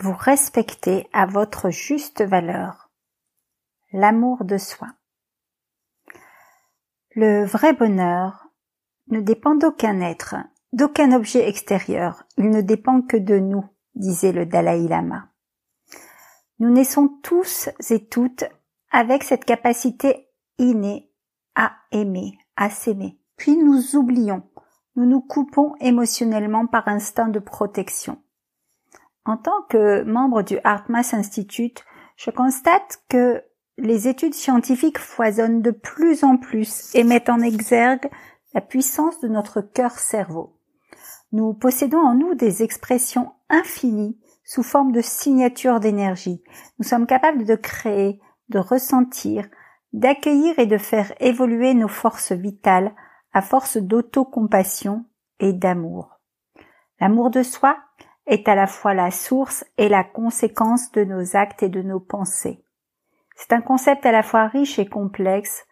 vous respecter à votre juste valeur. L'amour de soi. Le vrai bonheur ne dépend d'aucun être, d'aucun objet extérieur, il ne dépend que de nous, disait le Dalai Lama. Nous naissons tous et toutes avec cette capacité innée à aimer, à s'aimer. Puis nous oublions, nous nous coupons émotionnellement par instinct de protection. En tant que membre du HeartMath Institute, je constate que les études scientifiques foisonnent de plus en plus et mettent en exergue la puissance de notre cœur-cerveau. Nous possédons en nous des expressions infinies sous forme de signatures d'énergie. Nous sommes capables de créer, de ressentir, d'accueillir et de faire évoluer nos forces vitales à force d'autocompassion et d'amour. L'amour de soi est à la fois la source et la conséquence de nos actes et de nos pensées. C'est un concept à la fois riche et complexe,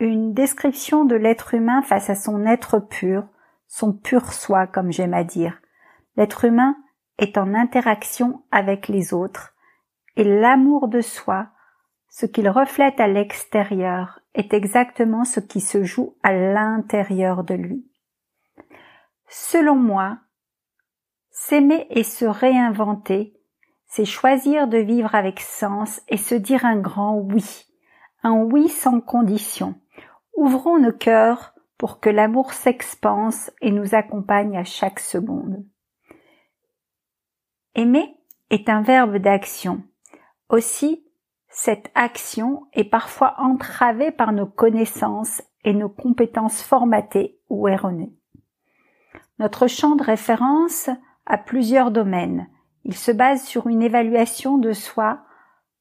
une description de l'être humain face à son être pur, son pur soi, comme j'aime à dire. L'être humain est en interaction avec les autres, et l'amour de soi ce qu'il reflète à l'extérieur est exactement ce qui se joue à l'intérieur de lui. Selon moi, s'aimer et se réinventer, c'est choisir de vivre avec sens et se dire un grand oui, un oui sans condition. Ouvrons nos cœurs pour que l'amour s'expanse et nous accompagne à chaque seconde. Aimer est un verbe d'action. Aussi, cette action est parfois entravée par nos connaissances et nos compétences formatées ou erronées. Notre champ de référence a plusieurs domaines. Il se base sur une évaluation de soi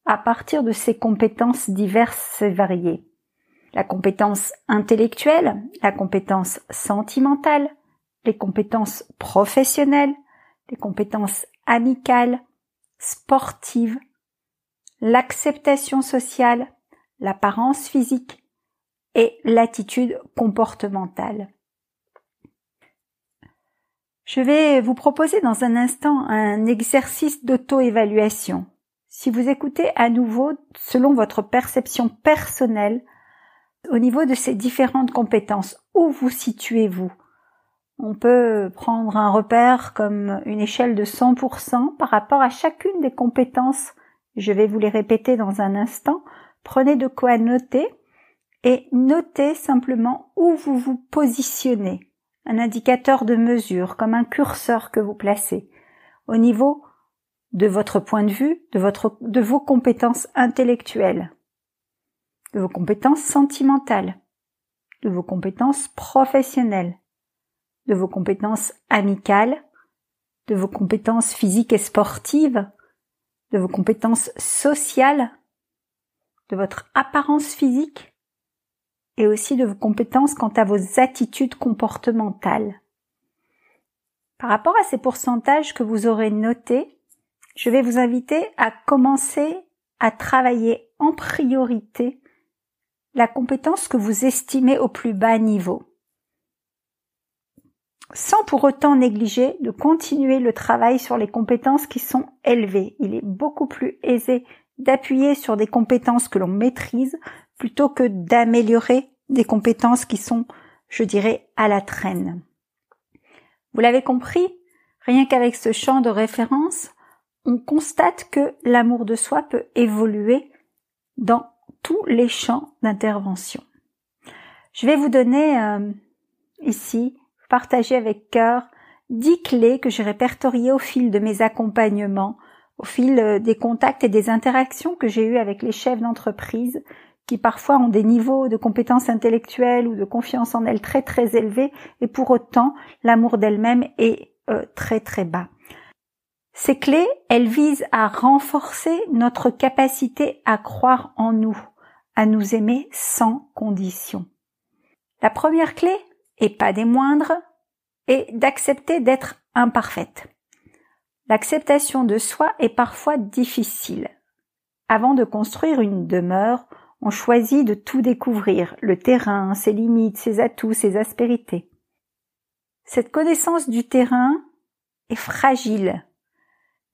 à partir de ses compétences diverses et variées. La compétence intellectuelle, la compétence sentimentale, les compétences professionnelles, les compétences amicales, sportives, l'acceptation sociale, l'apparence physique et l'attitude comportementale. Je vais vous proposer dans un instant un exercice d'auto-évaluation. Si vous écoutez à nouveau selon votre perception personnelle au niveau de ces différentes compétences, où vous situez-vous? On peut prendre un repère comme une échelle de 100% par rapport à chacune des compétences je vais vous les répéter dans un instant. Prenez de quoi noter et notez simplement où vous vous positionnez. Un indicateur de mesure, comme un curseur que vous placez au niveau de votre point de vue, de votre, de vos compétences intellectuelles, de vos compétences sentimentales, de vos compétences professionnelles, de vos compétences amicales, de vos compétences physiques et sportives, de vos compétences sociales, de votre apparence physique et aussi de vos compétences quant à vos attitudes comportementales. Par rapport à ces pourcentages que vous aurez notés, je vais vous inviter à commencer à travailler en priorité la compétence que vous estimez au plus bas niveau sans pour autant négliger de continuer le travail sur les compétences qui sont élevées. Il est beaucoup plus aisé d'appuyer sur des compétences que l'on maîtrise plutôt que d'améliorer des compétences qui sont, je dirais, à la traîne. Vous l'avez compris, rien qu'avec ce champ de référence, on constate que l'amour de soi peut évoluer dans tous les champs d'intervention. Je vais vous donner euh, ici, partager avec cœur, dix clés que j'ai répertoriées au fil de mes accompagnements, au fil euh, des contacts et des interactions que j'ai eues avec les chefs d'entreprise qui parfois ont des niveaux de compétences intellectuelles ou de confiance en elles très très élevés et pour autant l'amour d'elle-même est euh, très très bas. Ces clés, elles visent à renforcer notre capacité à croire en nous, à nous aimer sans condition. La première clé, et pas des moindres, est d'accepter d'être imparfaite. L'acceptation de soi est parfois difficile. Avant de construire une demeure, on choisit de tout découvrir, le terrain, ses limites, ses atouts, ses aspérités. Cette connaissance du terrain est fragile.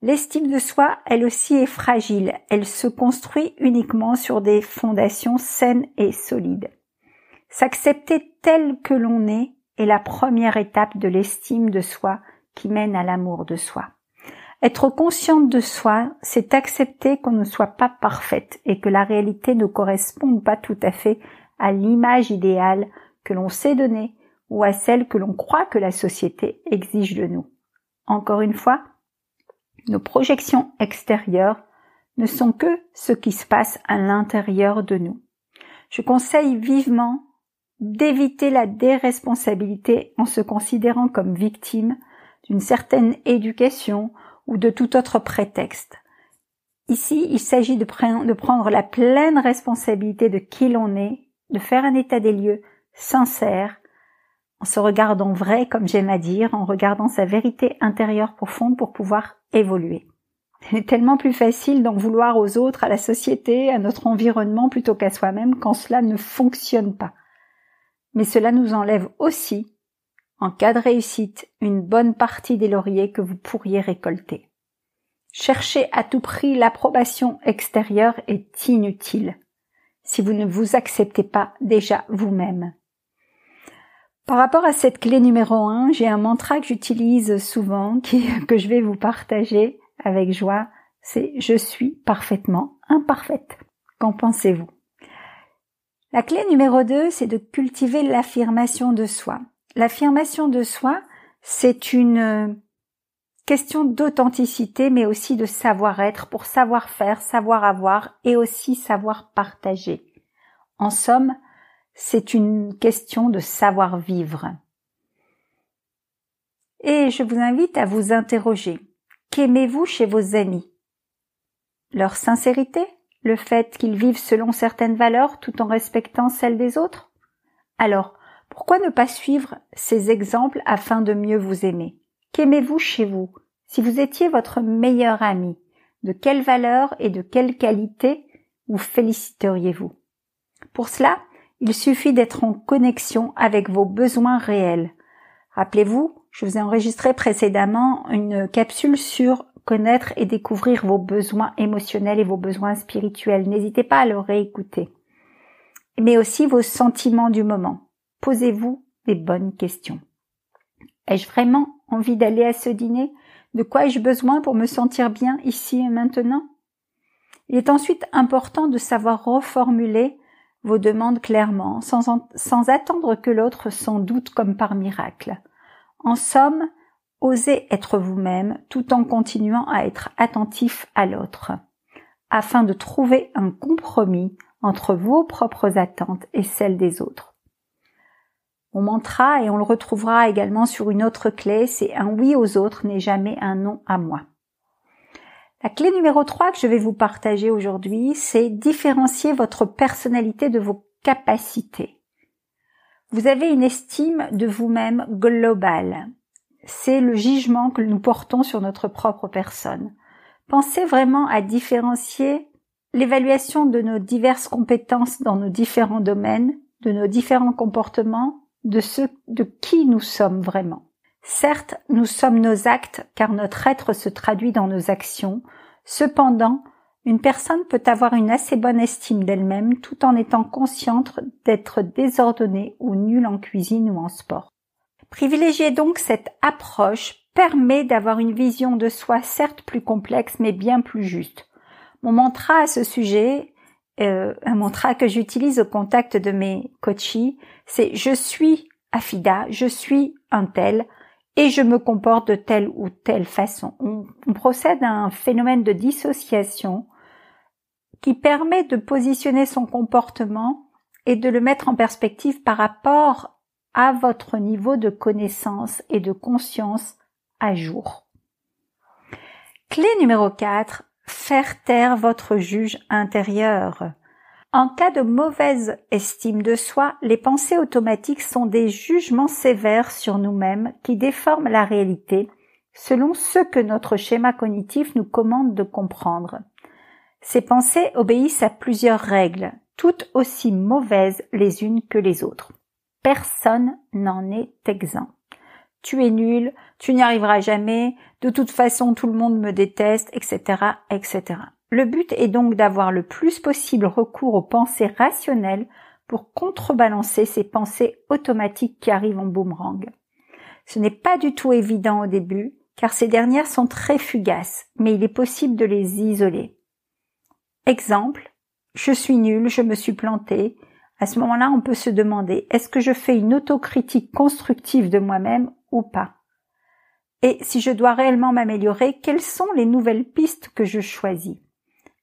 L'estime de soi, elle aussi, est fragile. Elle se construit uniquement sur des fondations saines et solides. S'accepter tel que l'on est est la première étape de l'estime de soi qui mène à l'amour de soi. Être consciente de soi, c'est accepter qu'on ne soit pas parfaite et que la réalité ne corresponde pas tout à fait à l'image idéale que l'on s'est donnée ou à celle que l'on croit que la société exige de nous. Encore une fois, nos projections extérieures ne sont que ce qui se passe à l'intérieur de nous. Je conseille vivement d'éviter la déresponsabilité en se considérant comme victime d'une certaine éducation ou de tout autre prétexte. Ici, il s'agit de, prendre la pleine responsabilité de qui l'on est, de faire un état des lieux sincère, en se regardant vrai, comme j'aime à dire, en regardant sa vérité intérieure profonde pour pouvoir évoluer. Il est tellement plus facile d'en vouloir aux autres, à la société, à notre environnement plutôt qu'à soi-même quand cela ne fonctionne pas. Mais cela nous enlève aussi en cas de réussite, une bonne partie des lauriers que vous pourriez récolter. Chercher à tout prix l'approbation extérieure est inutile si vous ne vous acceptez pas déjà vous-même. Par rapport à cette clé numéro un, j'ai un mantra que j'utilise souvent, que je vais vous partager avec joie, c'est je suis parfaitement imparfaite. Qu'en pensez-vous? La clé numéro 2, c'est de cultiver l'affirmation de soi. L'affirmation de soi, c'est une euh, question d'authenticité, mais aussi de savoir-être pour savoir faire, savoir avoir et aussi savoir partager. En somme, c'est une question de savoir vivre. Et je vous invite à vous interroger. Qu'aimez-vous chez vos amis? Leur sincérité? Le fait qu'ils vivent selon certaines valeurs tout en respectant celles des autres? Alors, pourquoi ne pas suivre ces exemples afin de mieux vous aimer? Qu'aimez-vous chez vous? Si vous étiez votre meilleur ami, de quelle valeur et de quelle qualité vous féliciteriez-vous Pour cela, il suffit d'être en connexion avec vos besoins réels. Rappelez-vous, je vous ai enregistré précédemment une capsule sur connaître et découvrir vos besoins émotionnels et vos besoins spirituels. N'hésitez pas à le réécouter. Mais aussi vos sentiments du moment. Posez-vous des bonnes questions. Ai-je vraiment envie d'aller à ce dîner? De quoi ai-je besoin pour me sentir bien ici et maintenant? Il est ensuite important de savoir reformuler vos demandes clairement, sans, attendre que l'autre s'en doute comme par miracle. En somme, osez être vous-même tout en continuant à être attentif à l'autre, afin de trouver un compromis entre vos propres attentes et celles des autres. Mon mantra, et on le retrouvera également sur une autre clé, c'est un oui aux autres n'est jamais un non à moi. La clé numéro 3 que je vais vous partager aujourd'hui, c'est différencier votre personnalité de vos capacités. Vous avez une estime de vous-même globale. C'est le jugement que nous portons sur notre propre personne. Pensez vraiment à différencier l'évaluation de nos diverses compétences dans nos différents domaines, de nos différents comportements de ce de qui nous sommes vraiment. Certes, nous sommes nos actes car notre être se traduit dans nos actions. Cependant, une personne peut avoir une assez bonne estime d'elle-même tout en étant consciente d'être désordonnée ou nulle en cuisine ou en sport. Privilégiez donc cette approche permet d'avoir une vision de soi certes plus complexe mais bien plus juste. Mon mantra à ce sujet, euh, un mantra que j'utilise au contact de mes coachis, c'est je suis Afida, je suis un tel et je me comporte de telle ou telle façon. On, on procède à un phénomène de dissociation qui permet de positionner son comportement et de le mettre en perspective par rapport à votre niveau de connaissance et de conscience à jour. Clé numéro 4, faire taire votre juge intérieur. En cas de mauvaise estime de soi, les pensées automatiques sont des jugements sévères sur nous-mêmes qui déforment la réalité selon ce que notre schéma cognitif nous commande de comprendre. Ces pensées obéissent à plusieurs règles, toutes aussi mauvaises les unes que les autres. Personne n'en est exempt. Tu es nul, tu n'y arriveras jamais, de toute façon tout le monde me déteste, etc., etc. Le but est donc d'avoir le plus possible recours aux pensées rationnelles pour contrebalancer ces pensées automatiques qui arrivent en boomerang. Ce n'est pas du tout évident au début, car ces dernières sont très fugaces, mais il est possible de les isoler. Exemple, je suis nul, je me suis planté. À ce moment-là, on peut se demander, est-ce que je fais une autocritique constructive de moi-même pas Et si je dois réellement m'améliorer, quelles sont les nouvelles pistes que je choisis?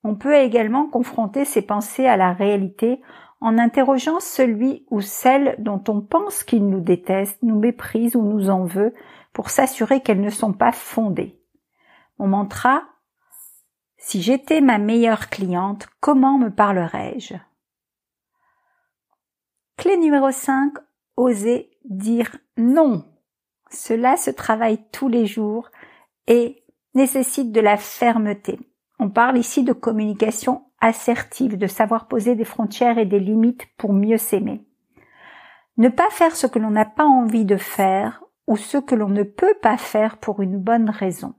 On peut également confronter ces pensées à la réalité en interrogeant celui ou celle dont on pense qu'il nous déteste, nous méprise ou nous en veut pour s'assurer qu'elles ne sont pas fondées. Mon mantra si j'étais ma meilleure cliente, comment me parlerais-je? Clé numéro 5, oser dire non. Cela se travaille tous les jours et nécessite de la fermeté. On parle ici de communication assertive, de savoir poser des frontières et des limites pour mieux s'aimer. Ne pas faire ce que l'on n'a pas envie de faire ou ce que l'on ne peut pas faire pour une bonne raison.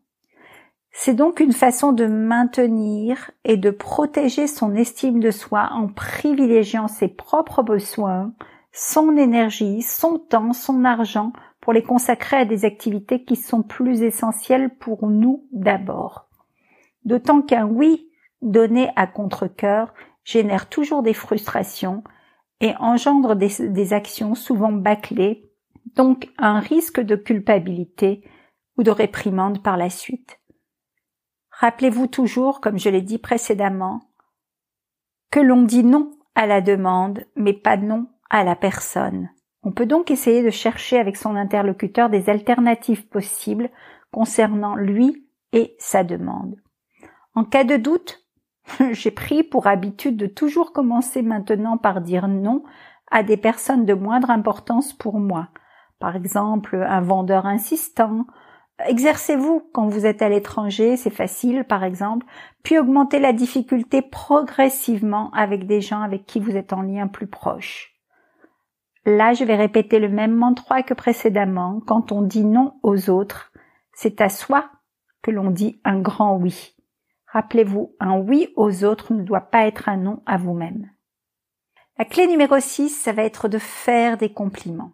C'est donc une façon de maintenir et de protéger son estime de soi en privilégiant ses propres besoins, son énergie, son temps, son argent pour les consacrer à des activités qui sont plus essentielles pour nous d'abord. D'autant qu'un oui donné à contre-cœur génère toujours des frustrations et engendre des, des actions souvent bâclées, donc un risque de culpabilité ou de réprimande par la suite. Rappelez-vous toujours, comme je l'ai dit précédemment, que l'on dit non à la demande, mais pas non à la personne. On peut donc essayer de chercher avec son interlocuteur des alternatives possibles concernant lui et sa demande. En cas de doute, j'ai pris pour habitude de toujours commencer maintenant par dire non à des personnes de moindre importance pour moi. Par exemple, un vendeur insistant, Exercez-vous quand vous êtes à l'étranger, c'est facile par exemple, puis augmentez la difficulté progressivement avec des gens avec qui vous êtes en lien plus proche. Là, je vais répéter le même mantra que précédemment. Quand on dit non aux autres, c'est à soi que l'on dit un grand oui. Rappelez-vous, un oui aux autres ne doit pas être un non à vous-même. La clé numéro 6, ça va être de faire des compliments.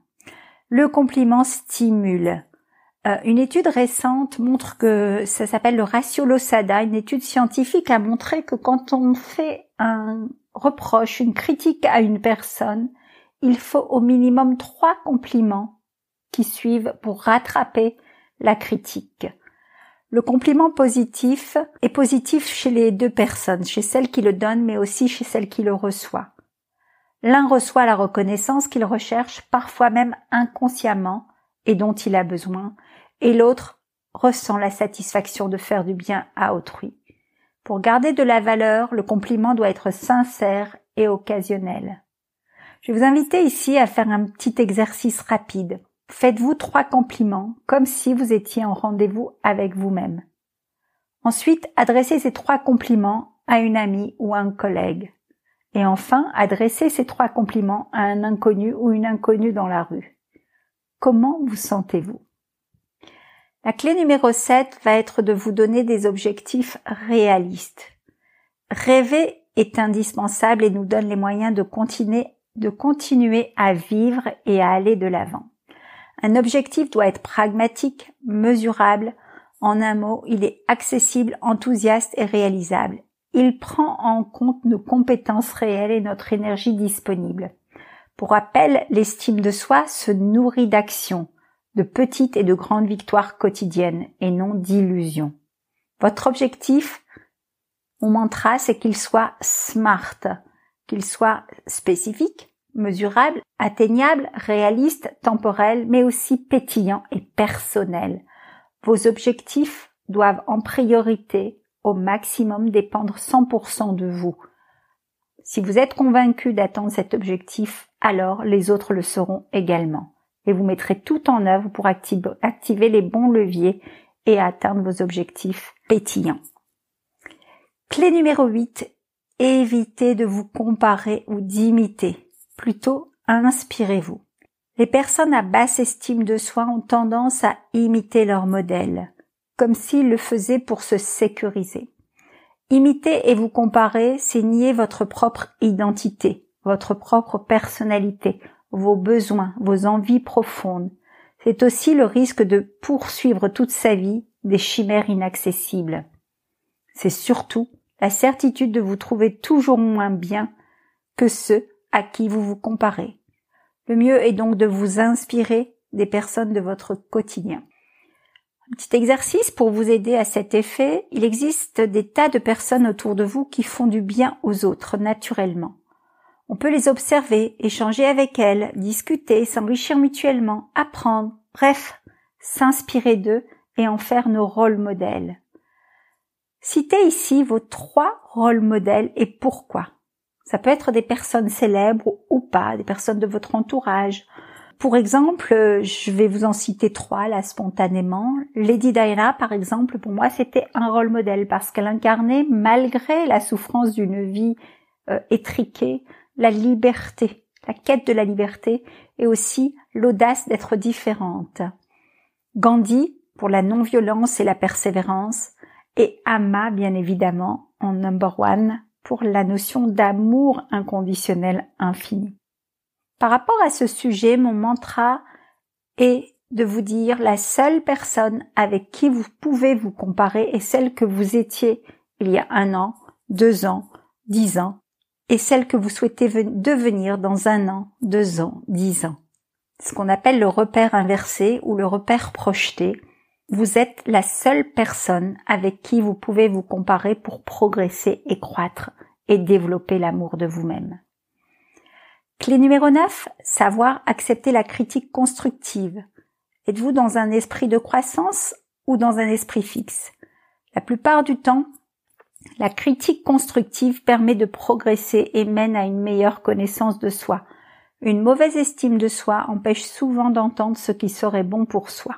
Le compliment stimule. Euh, une étude récente montre que ça s'appelle le ratio Losada. Une étude scientifique a montré que quand on fait un reproche, une critique à une personne, il faut au minimum trois compliments qui suivent pour rattraper la critique. Le compliment positif est positif chez les deux personnes, chez celle qui le donne, mais aussi chez celle qui le reçoit. L'un reçoit la reconnaissance qu'il recherche, parfois même inconsciemment, et dont il a besoin, et l'autre ressent la satisfaction de faire du bien à autrui. Pour garder de la valeur, le compliment doit être sincère et occasionnel. Je vais vous inviter ici à faire un petit exercice rapide. Faites-vous trois compliments comme si vous étiez en rendez-vous avec vous-même. Ensuite, adressez ces trois compliments à une amie ou à un collègue. Et enfin, adressez ces trois compliments à un inconnu ou une inconnue dans la rue. Comment vous sentez-vous? La clé numéro 7 va être de vous donner des objectifs réalistes. Rêver est indispensable et nous donne les moyens de continuer, de continuer à vivre et à aller de l'avant. Un objectif doit être pragmatique, mesurable. En un mot, il est accessible, enthousiaste et réalisable. Il prend en compte nos compétences réelles et notre énergie disponible. Pour rappel, l'estime de soi se nourrit d'actions, de petites et de grandes victoires quotidiennes et non d'illusions. Votre objectif, mon mantra, c'est qu'il soit smart, qu'il soit spécifique, mesurable, atteignable, réaliste, temporel, mais aussi pétillant et personnel. Vos objectifs doivent en priorité au maximum dépendre 100% de vous. Si vous êtes convaincu d'atteindre cet objectif, alors les autres le seront également. Et vous mettrez tout en œuvre pour activer les bons leviers et atteindre vos objectifs pétillants. Clé numéro 8. Évitez de vous comparer ou d'imiter. Plutôt, inspirez-vous. Les personnes à basse estime de soi ont tendance à imiter leur modèle, comme s'ils le faisaient pour se sécuriser. Imiter et vous comparer, c'est nier votre propre identité, votre propre personnalité, vos besoins, vos envies profondes. C'est aussi le risque de poursuivre toute sa vie des chimères inaccessibles. C'est surtout la certitude de vous trouver toujours moins bien que ceux à qui vous vous comparez. Le mieux est donc de vous inspirer des personnes de votre quotidien. Un petit exercice pour vous aider à cet effet. Il existe des tas de personnes autour de vous qui font du bien aux autres naturellement. On peut les observer, échanger avec elles, discuter, s'enrichir mutuellement, apprendre, bref, s'inspirer d'eux et en faire nos rôles modèles. Citez ici vos trois rôles modèles et pourquoi. Ça peut être des personnes célèbres ou pas, des personnes de votre entourage, pour exemple, je vais vous en citer trois là spontanément. Lady Diana, par exemple, pour moi, c'était un rôle modèle parce qu'elle incarnait, malgré la souffrance d'une vie euh, étriquée, la liberté, la quête de la liberté et aussi l'audace d'être différente. Gandhi pour la non-violence et la persévérance et Amma, bien évidemment, en number one pour la notion d'amour inconditionnel infini. Par rapport à ce sujet, mon mantra est de vous dire la seule personne avec qui vous pouvez vous comparer est celle que vous étiez il y a un an, deux ans, dix ans, et celle que vous souhaitez devenir dans un an, deux ans, dix ans. Ce qu'on appelle le repère inversé ou le repère projeté. Vous êtes la seule personne avec qui vous pouvez vous comparer pour progresser et croître et développer l'amour de vous-même. Clé numéro 9, savoir accepter la critique constructive. Êtes-vous dans un esprit de croissance ou dans un esprit fixe? La plupart du temps, la critique constructive permet de progresser et mène à une meilleure connaissance de soi. Une mauvaise estime de soi empêche souvent d'entendre ce qui serait bon pour soi.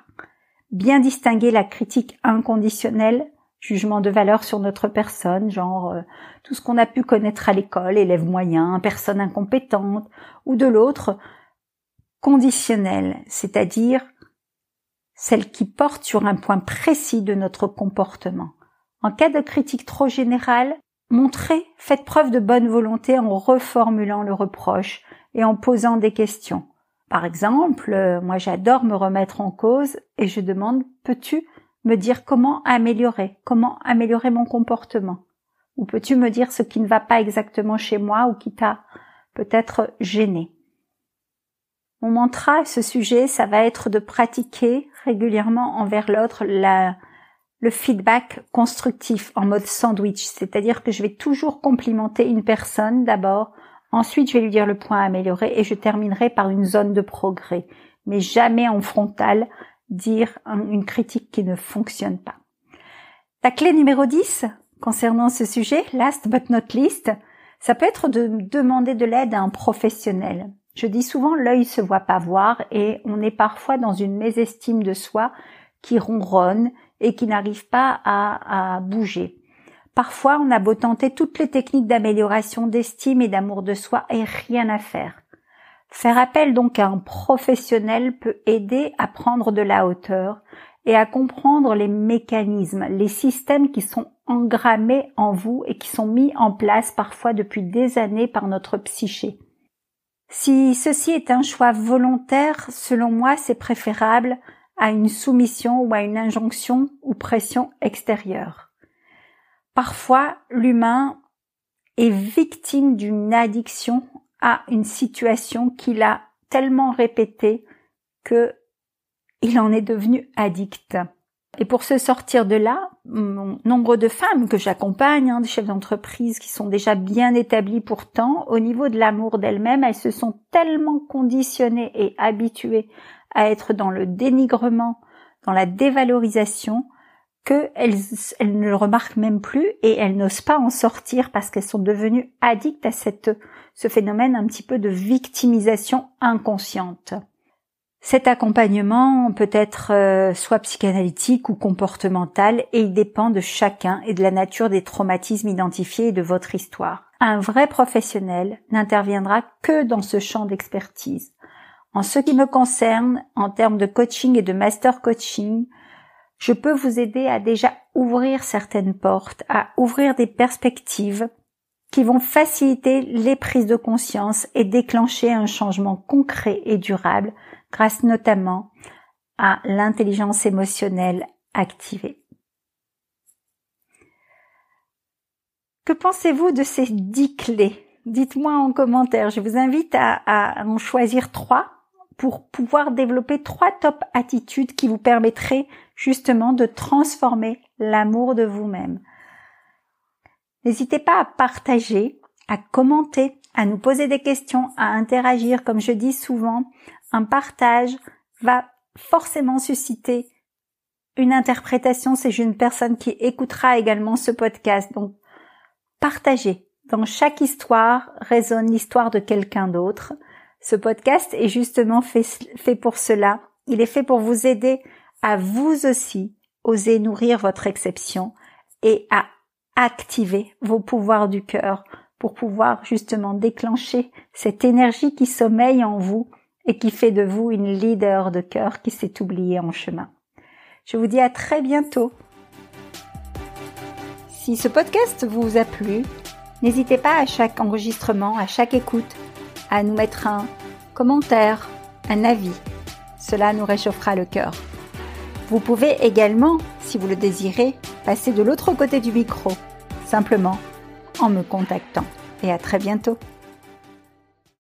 Bien distinguer la critique inconditionnelle jugement de valeur sur notre personne, genre euh, tout ce qu'on a pu connaître à l'école, élève moyen, personne incompétente, ou de l'autre, conditionnel, c'est-à-dire celle qui porte sur un point précis de notre comportement. En cas de critique trop générale, montrez, faites preuve de bonne volonté en reformulant le reproche et en posant des questions. Par exemple, euh, moi j'adore me remettre en cause et je demande peux-tu me dire comment améliorer, comment améliorer mon comportement? Ou peux-tu me dire ce qui ne va pas exactement chez moi ou qui t'a peut-être gêné? Mon mantra ce sujet, ça va être de pratiquer régulièrement envers l'autre le feedback constructif en mode sandwich, c'est-à-dire que je vais toujours complimenter une personne d'abord, ensuite je vais lui dire le point à améliorer et je terminerai par une zone de progrès, mais jamais en frontal dire une critique qui ne fonctionne pas. La clé numéro 10 concernant ce sujet, last but not least, ça peut être de demander de l'aide à un professionnel. Je dis souvent l'œil se voit pas voir et on est parfois dans une mésestime de soi qui ronronne et qui n'arrive pas à, à bouger. Parfois, on a beau tenter toutes les techniques d'amélioration d'estime et d'amour de soi et rien à faire. Faire appel donc à un professionnel peut aider à prendre de la hauteur et à comprendre les mécanismes, les systèmes qui sont engrammés en vous et qui sont mis en place parfois depuis des années par notre psyché. Si ceci est un choix volontaire, selon moi, c'est préférable à une soumission ou à une injonction ou pression extérieure. Parfois, l'humain est victime d'une addiction à une situation qu'il a tellement répétée que il en est devenu addict. Et pour se sortir de là, nombre de femmes que j'accompagne, hein, des chefs d'entreprise qui sont déjà bien établis pourtant, au niveau de l'amour d'elles-mêmes, elles se sont tellement conditionnées et habituées à être dans le dénigrement, dans la dévalorisation, qu'elles elles ne le remarquent même plus et elles n'osent pas en sortir parce qu'elles sont devenues addictes à cette, ce phénomène un petit peu de victimisation inconsciente. Cet accompagnement peut être euh, soit psychanalytique ou comportemental et il dépend de chacun et de la nature des traumatismes identifiés et de votre histoire. Un vrai professionnel n'interviendra que dans ce champ d'expertise. En ce qui me concerne, en termes de coaching et de master coaching, je peux vous aider à déjà ouvrir certaines portes, à ouvrir des perspectives qui vont faciliter les prises de conscience et déclencher un changement concret et durable grâce notamment à l'intelligence émotionnelle activée. Que pensez-vous de ces dix clés? Dites-moi en commentaire. Je vous invite à, en choisir trois pour pouvoir développer trois top attitudes qui vous permettraient justement de transformer l'amour de vous-même. N'hésitez pas à partager, à commenter, à nous poser des questions, à interagir. Comme je dis souvent, un partage va forcément susciter une interprétation c'est une personne qui écoutera également ce podcast. Donc, partagez. Dans chaque histoire résonne l'histoire de quelqu'un d'autre. Ce podcast est justement fait, fait pour cela. Il est fait pour vous aider à vous aussi oser nourrir votre exception et à activer vos pouvoirs du cœur pour pouvoir justement déclencher cette énergie qui sommeille en vous et qui fait de vous une leader de cœur qui s'est oubliée en chemin. Je vous dis à très bientôt. Si ce podcast vous a plu, n'hésitez pas à chaque enregistrement, à chaque écoute, à nous mettre un commentaire, un avis. Cela nous réchauffera le cœur. Vous pouvez également, si vous le désirez, passer de l'autre côté du micro, simplement en me contactant. Et à très bientôt.